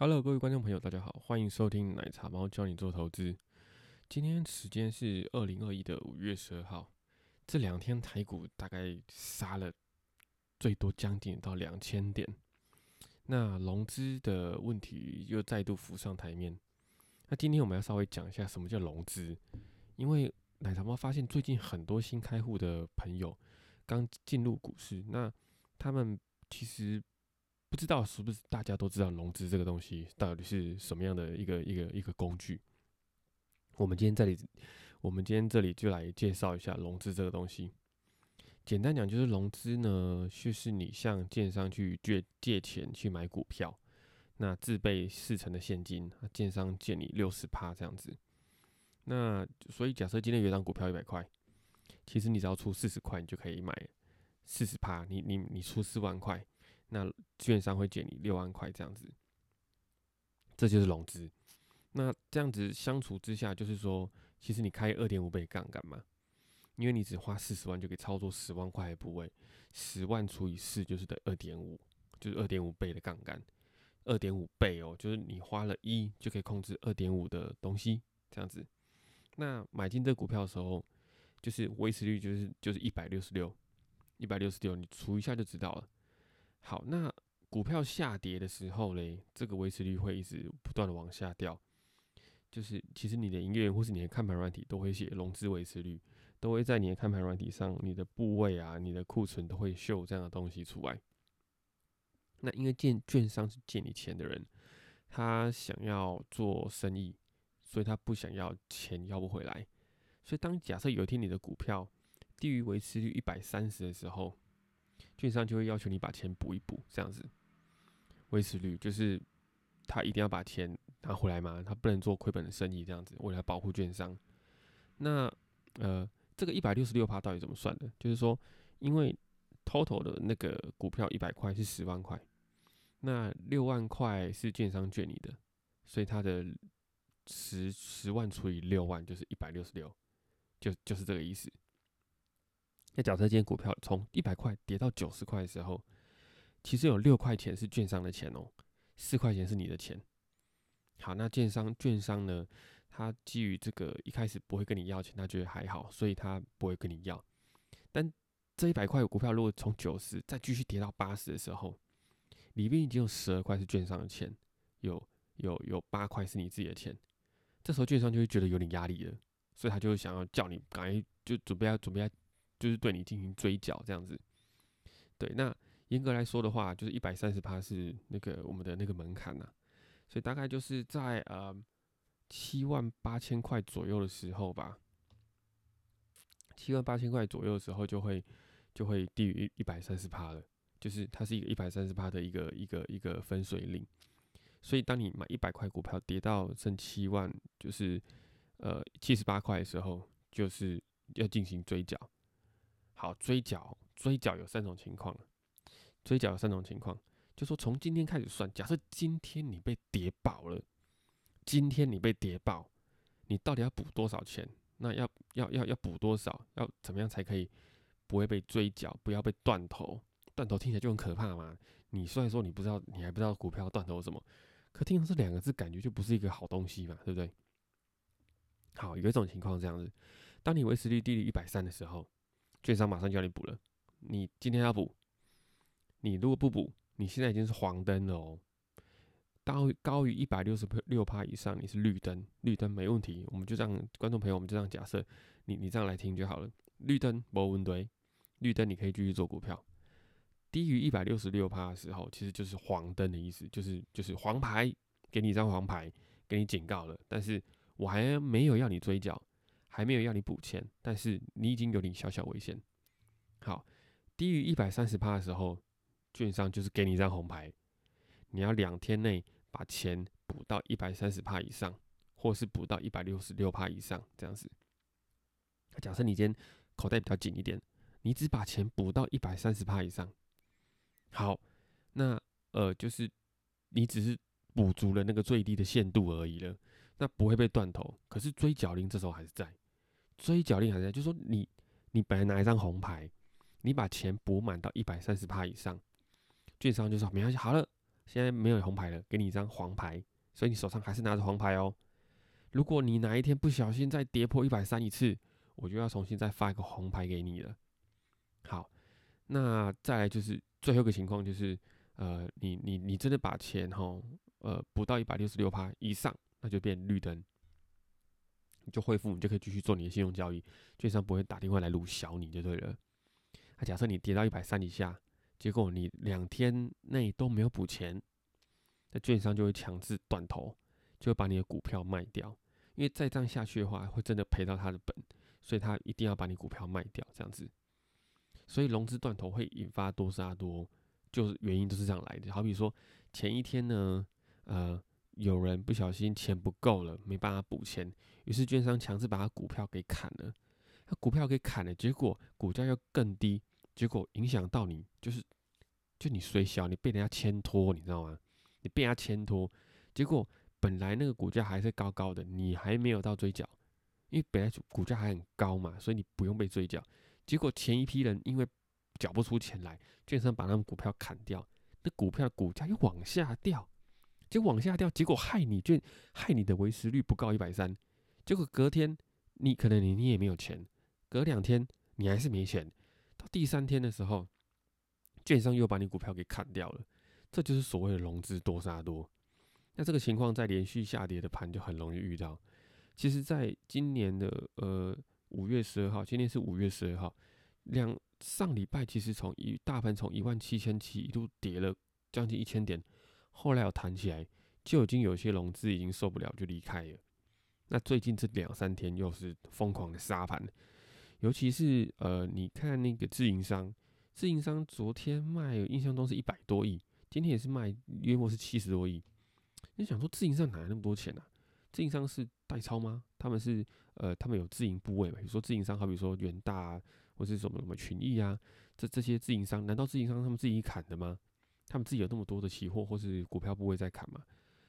Hello，各位观众朋友，大家好，欢迎收听奶茶猫教你做投资。今天时间是二零二一的五月十二号，这两天台股大概杀了最多将近到两千点，那融资的问题又再度浮上台面。那今天我们要稍微讲一下什么叫融资，因为奶茶猫发现最近很多新开户的朋友刚进入股市，那他们其实。不知道是不是大家都知道融资这个东西到底是什么样的一个一个一个工具？我们今天这里，我们今天这里就来介绍一下融资这个东西。简单讲就是融资呢，就是你向建商去借借钱去买股票，那自备四成的现金，建商借你六十趴这样子。那所以假设今天有一张股票一百块，其实你只要出四十块，你就可以买四十趴。你你你出四万块。那券商会借你六万块这样子，这就是融资。那这样子相处之下，就是说，其实你开二点五倍杠杆嘛，因为你只花四十万就可以操作十万块的部位，十万除以四就是得二点五，就是二点五倍的杠杆，二点五倍哦，就是你花了一就可以控制二点五的东西这样子。那买进这股票的时候，就是维持率就是就是一百六十六，一百六十六，你除一下就知道了。好，那股票下跌的时候嘞，这个维持率会一直不断的往下掉。就是其实你的营业员或是你的看盘软体都会写融资维持率，都会在你的看盘软体上，你的部位啊、你的库存都会秀这样的东西出来。那因为建券商是借你钱的人，他想要做生意，所以他不想要钱要不回来。所以当假设有一天你的股票低于维持率一百三十的时候，券商就会要求你把钱补一补，这样子维持率就是他一定要把钱拿回来嘛，他不能做亏本的生意，这样子为了保护券商。那呃，这个一百六十六趴到底怎么算的？就是说，因为 total 的那个股票一百块是十万块，那六万块是券商券你的，所以它的十十万除以六万就是一百六十六，就就是这个意思。那假设今天股票从一百块跌到九十块的时候，其实有六块钱是券商的钱哦，四块钱是你的钱。好，那券商券商呢，他基于这个一开始不会跟你要钱，他觉得还好，所以他不会跟你要。但这一百块股票如果从九十再继续跌到八十的时候，里面已经有十二块是券商的钱，有有有八块是你自己的钱。这时候券商就会觉得有点压力了，所以他就会想要叫你赶快就准备要准备要。就是对你进行追缴这样子，对，那严格来说的话，就是一百三十趴是那个我们的那个门槛呐，所以大概就是在呃七万八千块左右的时候吧，七万八千块左右的时候就会就会低于一一百三十趴了，就是它是一个一百三十趴的一个一个一个分水岭，所以当你买一百块股票跌到剩七万，就是呃七十八块的时候，就是要进行追缴。好，追缴追缴有三种情况，追缴有三种情况，就说从今天开始算，假设今天你被跌爆了，今天你被跌爆，你到底要补多少钱？那要要要要补多少？要怎么样才可以不会被追缴，不要被断头？断头听起来就很可怕嘛。你虽然说你不知道，你还不知道股票断头什么，可听到这两个字，感觉就不是一个好东西嘛，对不对？好，有一种情况这样子，当你维持率低于一百三的时候。券商马上就要你补了，你今天要补，你如果不补，你现在已经是黄灯了哦。高高于一百六十六趴以上，你是绿灯，绿灯没问题。我们就这样，观众朋友，我们就这样假设，你你这样来听就好了。绿灯没问题，绿灯你可以继续做股票。低于一百六十六趴的时候，其实就是黄灯的意思，就是就是黄牌，给你一张黄牌，给你警告了，但是我还没有要你追缴。还没有要你补钱，但是你已经有点小小危险。好，低于一百三十趴的时候，券商就是给你一张红牌，你要两天内把钱补到一百三十趴以上，或是补到一百六十六趴以上这样子。假设你今天口袋比较紧一点，你只把钱补到一百三十趴以上，好，那呃就是你只是补足了那个最低的限度而已了，那不会被断头。可是追缴令这时候还是在。追缴令还在，就是说你你本来拿一张红牌，你把钱补满到一百三十趴以上，券商就说没关系，好了，现在没有红牌了，给你一张黄牌，所以你手上还是拿着黄牌哦。如果你哪一天不小心再跌破一百三一次，我就要重新再发一个红牌给你了。好，那再来就是最后一个情况，就是呃，你你你真的把钱哈，呃，补到一百六十六趴以上，就变绿灯，你就恢复，你就可以继续做你的信用交易，券商不会打电话来撸小你就对了。那假设你跌到一百三以下，结果你两天内都没有补钱，那券商就会强制断头，就会把你的股票卖掉，因为再这样下去的话，会真的赔到他的本。所以他一定要把你股票卖掉，这样子，所以融资断头会引发多杀多，就是原因都是这样来的。好比说前一天呢，呃，有人不小心钱不够了，没办法补钱，于是券商强制把他股票给砍了，他股票给砍了，结果股价又更低，结果影响到你，就是就你虽小，你被人家牵拖，你知道吗？你被人家牵拖，结果本来那个股价还是高高的，你还没有到追缴。因为本来股价还很高嘛，所以你不用被追缴。结果前一批人因为缴不出钱来，券商把他们股票砍掉，那股票股价又往下掉，就往下掉，结果害你券害你的维持率不高一百三。结果隔天你可能你你也没有钱，隔两天你还是没钱，到第三天的时候，券商又把你股票给砍掉了。这就是所谓的融资多杀多。那这个情况在连续下跌的盘就很容易遇到。其实，在今年的呃五月十二号，今天是五月十二号，两上礼拜其实从一大盘从一万七千七一度跌了将近一千点，后来有弹起来，就已经有些融资已经受不了就离开了。那最近这两三天又是疯狂的杀盘，尤其是呃，你看那个自营商，自营商昨天卖，印象中是一百多亿，今天也是卖约莫是七十多亿。你想说自营商哪来那么多钱呢？自营商是代操吗？他们是呃，他们有自营部位嘛？比如说自营商，好比说远大啊或是什么什么群益啊，这这些自营商，难道自营商他们自己砍的吗？他们自己有那么多的期货或是股票部位在砍吗？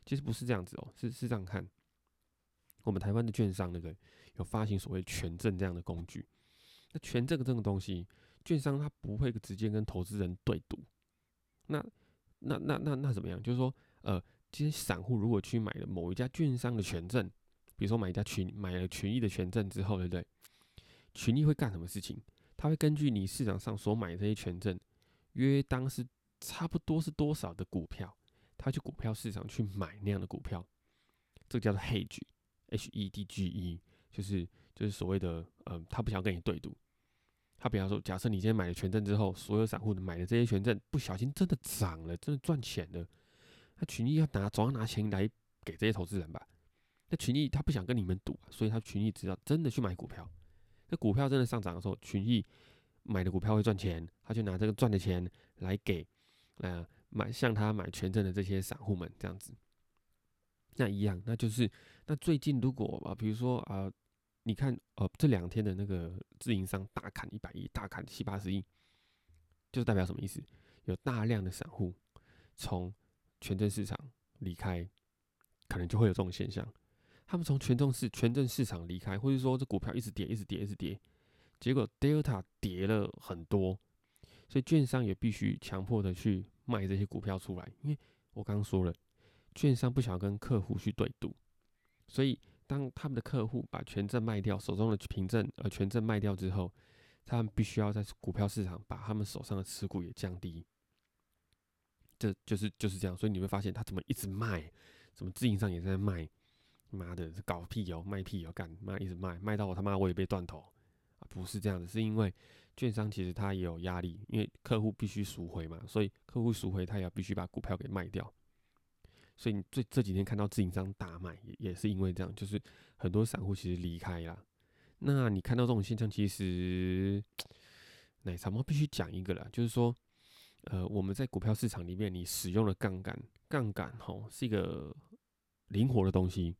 其实不是这样子哦，是是这样看。我们台湾的券商那个有发行所谓权证这样的工具，那权证这个东西，券商它不会直接跟投资人对赌。那那那那那怎么样？就是说呃。今天散户如果去买了某一家券商的权证，比如说买一家群买了群益的权证之后，对不对？群益会干什么事情？他会根据你市场上所买的这些权证，约当是差不多是多少的股票，他去股票市场去买那样的股票，这个叫做 hedge，h e d g e，就是就是所谓的嗯，他不想跟你对赌。他比方说，假设你今天买了权证之后，所有散户买的这些权证不小心真的涨了，真的赚钱了。那群益要拿总要拿钱来给这些投资人吧？那群益他不想跟你们赌，所以他群益只要真的去买股票。那股票真的上涨的时候，群益买的股票会赚钱，他就拿这个赚的钱来给呃买向他买权证的这些散户们这样子。那一样，那就是那最近如果啊，比如说啊，你看呃这两天的那个自营商大砍一百亿，大砍七八十亿，就是代表什么意思？有大量的散户从权证市场离开，可能就会有这种现象。他们从权重市权证市场离开，或者说这股票一直跌，一直跌，一直跌，结果 Delta 跌了很多，所以券商也必须强迫的去卖这些股票出来。因为我刚刚说了，券商不想跟客户去对赌，所以当他们的客户把权证卖掉，手中的凭证呃权证卖掉之后，他们必须要在股票市场把他们手上的持股也降低。这就是就是这样，所以你会发现他怎么一直卖，怎么自营上也在卖，妈的，搞屁哦，卖屁哦，干妈一直卖，卖到我他妈我也被断头啊！不是这样的，是因为券商其实他也有压力，因为客户必须赎回嘛，所以客户赎回他也必须把股票给卖掉。所以你这这几天看到自营商大卖，也也是因为这样，就是很多散户其实离开了。那你看到这种现象，其实奶茶猫必须讲一个了，就是说。呃，我们在股票市场里面，你使用的杠杆，杠杆吼是一个灵活的东西，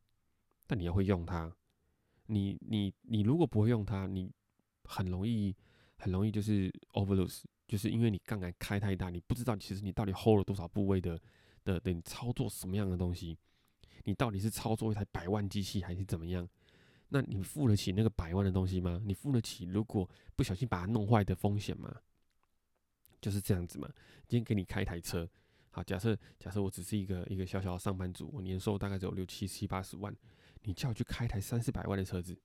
但你要会用它。你你你如果不会用它，你很容易很容易就是 overlose，就是因为你杠杆开太大，你不知道其实你到底 hold 了多少部位的的的你操作什么样的东西，你到底是操作一台百万机器还是怎么样？那你付得起那个百万的东西吗？你付得起如果不小心把它弄坏的风险吗？就是这样子嘛。今天给你开一台车，好，假设假设我只是一个一个小小的上班族，我年收大概只有六七七八十万，你叫我去开一台三四百万的车子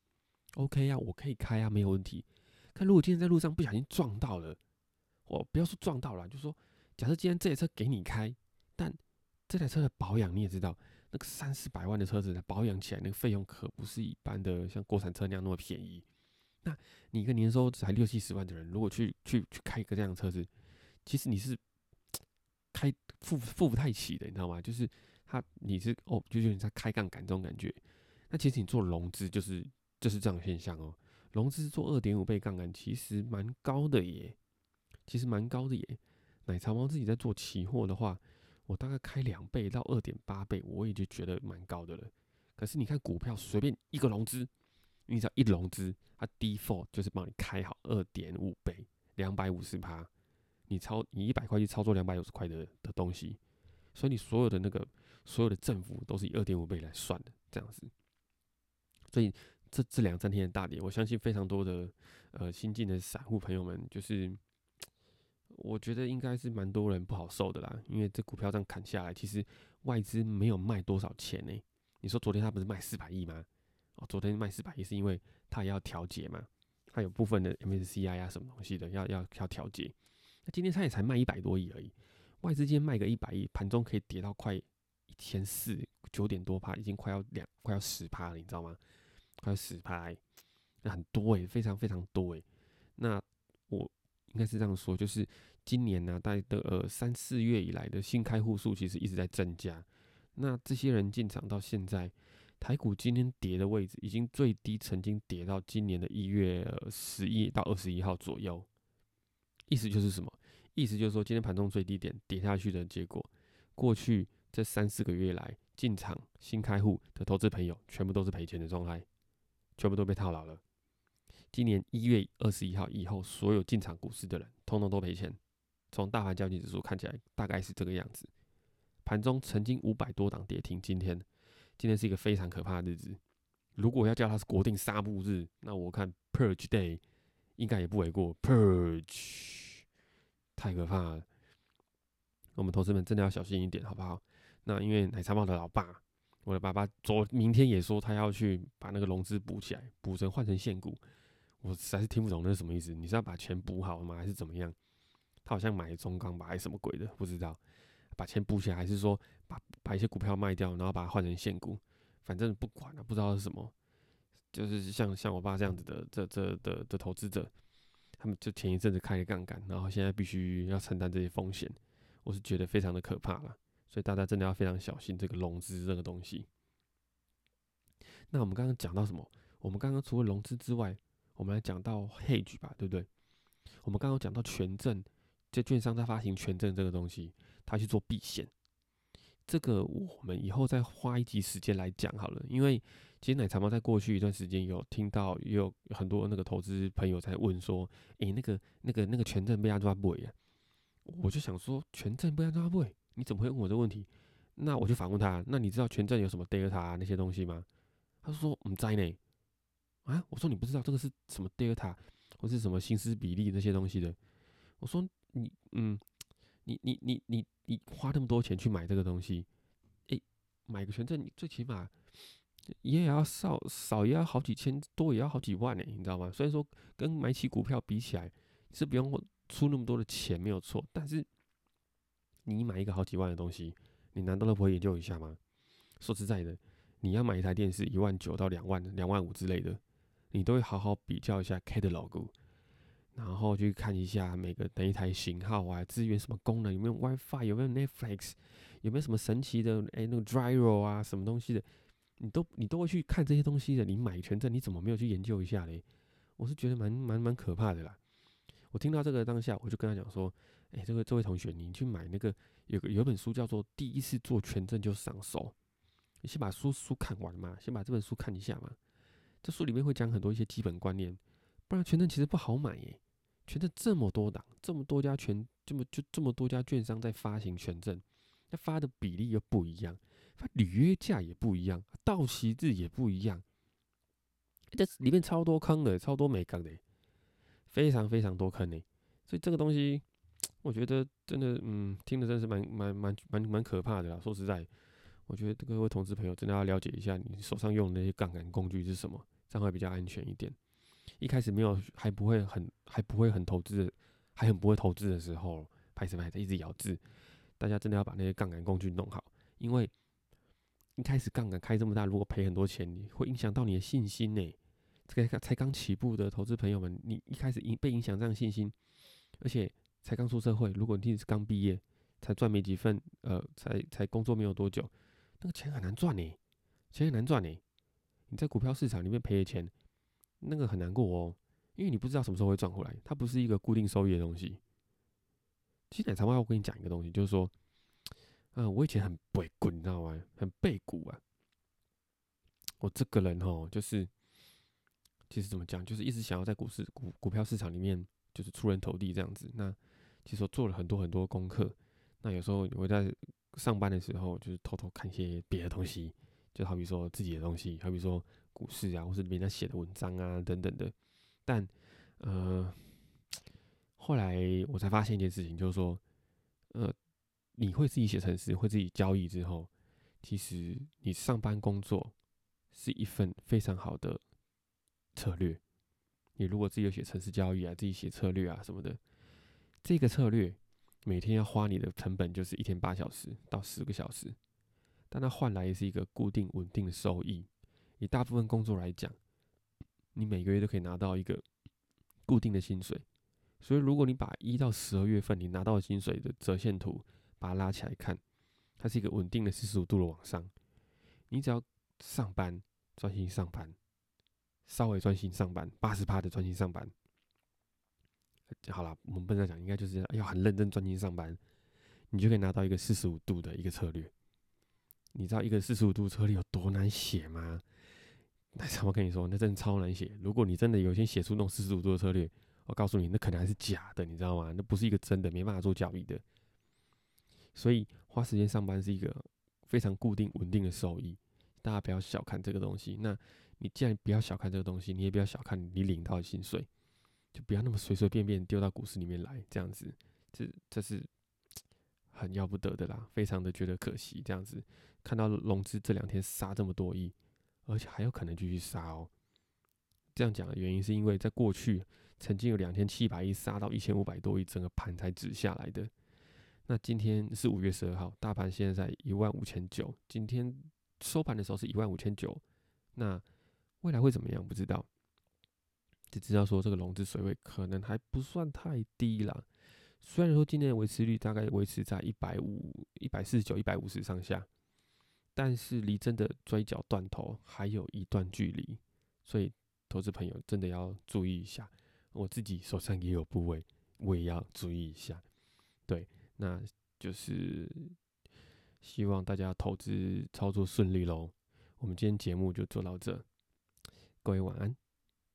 ，OK 啊，我可以开啊，没有问题。但如果今天在路上不小心撞到了，我不要说撞到了，就说假设今天这台车给你开，但这台车的保养你也知道，那个三四百万的车子的保养起来，那个费用可不是一般的像国产车那样那么便宜。那你一个年收才六七十万的人，如果去去去开一个这样的车子，其实你是。开付付不太起的，你知道吗？就是他你是哦，就有点在开杠杆这种感觉。那其实你做融资就是就是这样现象哦。融资做二点五倍杠杆，其实蛮高的耶，其实蛮高的耶。奶茶猫自己在做期货的话，我大概开两倍到二点八倍，我也就觉得蛮高的了。可是你看股票随便一个融资，你只要一融资，它 default 就是帮你开好二点五倍，两百五十趴。你操，你一百块去操作两百五十块的的东西，所以你所有的那个所有的政府都是以二点五倍来算的，这样子。所以这这两三天的大跌，我相信非常多的呃新进的散户朋友们，就是我觉得应该是蛮多人不好受的啦，因为这股票这样砍下来，其实外资没有卖多少钱呢。你说昨天他不是卖四百亿吗？哦，昨天卖四百亿是因为他也要调节嘛，他有部分的 MSCI 啊什么东西的要要要调节。那今天他也才卖一百多亿而已，外资今天卖个一百亿，盘中可以跌到快一千四九点多趴，已经快要两快要十趴了，你知道吗？快要十趴，那很多诶，非常非常多诶。那我应该是这样说，就是今年呢，大概的呃三四月以来的新开户数其实一直在增加。那这些人进场到现在，台股今天跌的位置已经最低曾经跌到今年的一月十一到二十一号左右。意思就是什么？意思就是说，今天盘中最低点跌下去的结果，过去这三四个月来进场新开户的投资朋友，全部都是赔钱的状态，全部都被套牢了。今年一月二十一号以后，所有进场股市的人，通通都赔钱。从大盘交易指数看起来，大概是这个样子。盘中曾经五百多档跌停，今天，今天是一个非常可怕的日子。如果要叫它是国定杀戮日，那我看 Purge Day。应该也不为过，Purge 太可怕了。我们投资们真的要小心一点，好不好？那因为奶茶猫的老爸，我的爸爸昨明天也说他要去把那个融资补起来，补成换成现股。我实在是听不懂那是什么意思。你是要把钱补好吗？还是怎么样？他好像买中钢吧，还是什么鬼的？不知道。把钱补起来，还是说把把一些股票卖掉，然后把它换成现股？反正不管了，不知道是什么。就是像像我爸这样子的这这的的投资者，他们就前一阵子开了杠杆，然后现在必须要承担这些风险，我是觉得非常的可怕了。所以大家真的要非常小心这个融资这个东西。那我们刚刚讲到什么？我们刚刚除了融资之外，我们来讲到 hedge 吧，对不对？我们刚刚讲到权证，这券商在发行权证这个东西，他去做避险。这个我们以后再花一集时间来讲好了，因为其实奶茶猫在过去一段时间有听到，也有很多那个投资朋友在问说，诶，那个、那个、那个权证被安抓不回啊？我就想说，权证被安抓不，你怎么会问我这个问题？那我就反问他，那你知道权证有什么 delta 那些东西吗？他说唔知呢。啊，我说你不知道这个是什么 delta 或是什么薪资比例那些东西的？我说你嗯。你你你你你花那么多钱去买这个东西，诶，买个权证，你最起码也也要少少也要好几千，多也要好几万呢，你知道吗？虽然说跟买起股票比起来是不用出那么多的钱没有错，但是你买一个好几万的东西，你难道都不会研究一下吗？说实在的，你要买一台电视一万九到两万两万五之类的，你都会好好比较一下 catalog。然后去看一下每个哪一台型号啊，资源什么功能，有没有 WiFi，有没有 Netflix，有没有什么神奇的哎那个 Gyro 啊，什么东西的，你都你都会去看这些东西的。你买权证，你怎么没有去研究一下嘞？我是觉得蛮蛮蛮可怕的啦。我听到这个当下，我就跟他讲说，哎，这个这位同学，你去买那个有个有本书叫做《第一次做权证就上手》，你先把书书看完嘛，先把这本书看一下嘛。这书里面会讲很多一些基本观念，不然权证其实不好买耶。权证这么多档，这么多家权，这么就这么多家券商在发行权证，那发的比例又不一样，发履约价也不一样，到期日也不一样，这里面超多坑的，超多没坑的，非常非常多坑的。所以这个东西，我觉得真的，嗯，听的真是蛮蛮蛮蛮蛮可怕的啦。说实在，我觉得各位同志朋友真的要了解一下，你手上用的那些杠杆工具是什么，这样会比较安全一点。一开始没有还不会很还不会很投资，还很不会投资的时候，拍什么还在一直咬字，大家真的要把那些杠杆工具弄好，因为一开始杠杆开这么大，如果赔很多钱，你会影响到你的信心呢。这个才刚起步的投资朋友们，你一开始影被影响这样信心，而且才刚出社会，如果你是刚毕业，才赚没几份，呃，才才工作没有多久，那个钱很难赚呢，钱很难赚呢。你在股票市场里面赔的钱，那个很难过哦，因为你不知道什么时候会赚回来，它不是一个固定收益的东西。其实奶茶妈，我跟你讲一个东西，就是说，嗯，我以前很背股，你知道吗？很背股啊。我这个人哦，就是。其实怎么讲，就是一直想要在股市股股票市场里面就是出人头地这样子。那其实做了很多很多功课。那有时候我在上班的时候，就是偷偷看一些别的东西，就好比说自己的东西，好比说股市啊，或是别人写的文章啊等等的。但呃，后来我才发现一件事情，就是说，呃，你会自己写程式，会自己交易之后，其实你上班工作是一份非常好的。策略，你如果自己有写城市交易啊，自己写策略啊什么的，这个策略每天要花你的成本就是一天八小时到十个小时，但它换来也是一个固定稳定的收益。以大部分工作来讲，你每个月都可以拿到一个固定的薪水。所以如果你把一到十二月份你拿到的薪水的折线图把它拉起来看，它是一个稳定的四十五度的往上。你只要上班，专心上班。稍微专心上班，八十趴的专心上班。好了，我们不能讲，应该就是要很认真专心上班，你就可以拿到一个四十五度的一个策略。你知道一个四十五度策略有多难写吗？那 我跟你说，那真的超难写。如果你真的有一天写出那种四十五度的策略，我告诉你，那可能还是假的，你知道吗？那不是一个真的，没办法做交易的。所以花时间上班是一个非常固定稳定的收益，大家不要小看这个东西。那。你既然不要小看这个东西，你也不要小看你领到的薪水，就不要那么随随便便丢到股市里面来，这样子，这这是很要不得的啦，非常的觉得可惜。这样子看到融资这两天杀这么多亿，而且还有可能继续杀哦。这样讲的原因是因为在过去曾经有两千七百亿杀到一千五百多亿，整个盘才止下来的。那今天是五月十二号，大盘现在在一万五千九，今天收盘的时候是一万五千九，那。未来会怎么样？不知道，只知道说这个融资水位可能还不算太低啦。虽然说今年维持率大概维持在一百五、一百四十九、一百五十上下，但是离真的追缴断头还有一段距离，所以投资朋友真的要注意一下。我自己手上也有部位，我也要注意一下。对，那就是希望大家投资操作顺利喽。我们今天节目就做到这。各位晚安。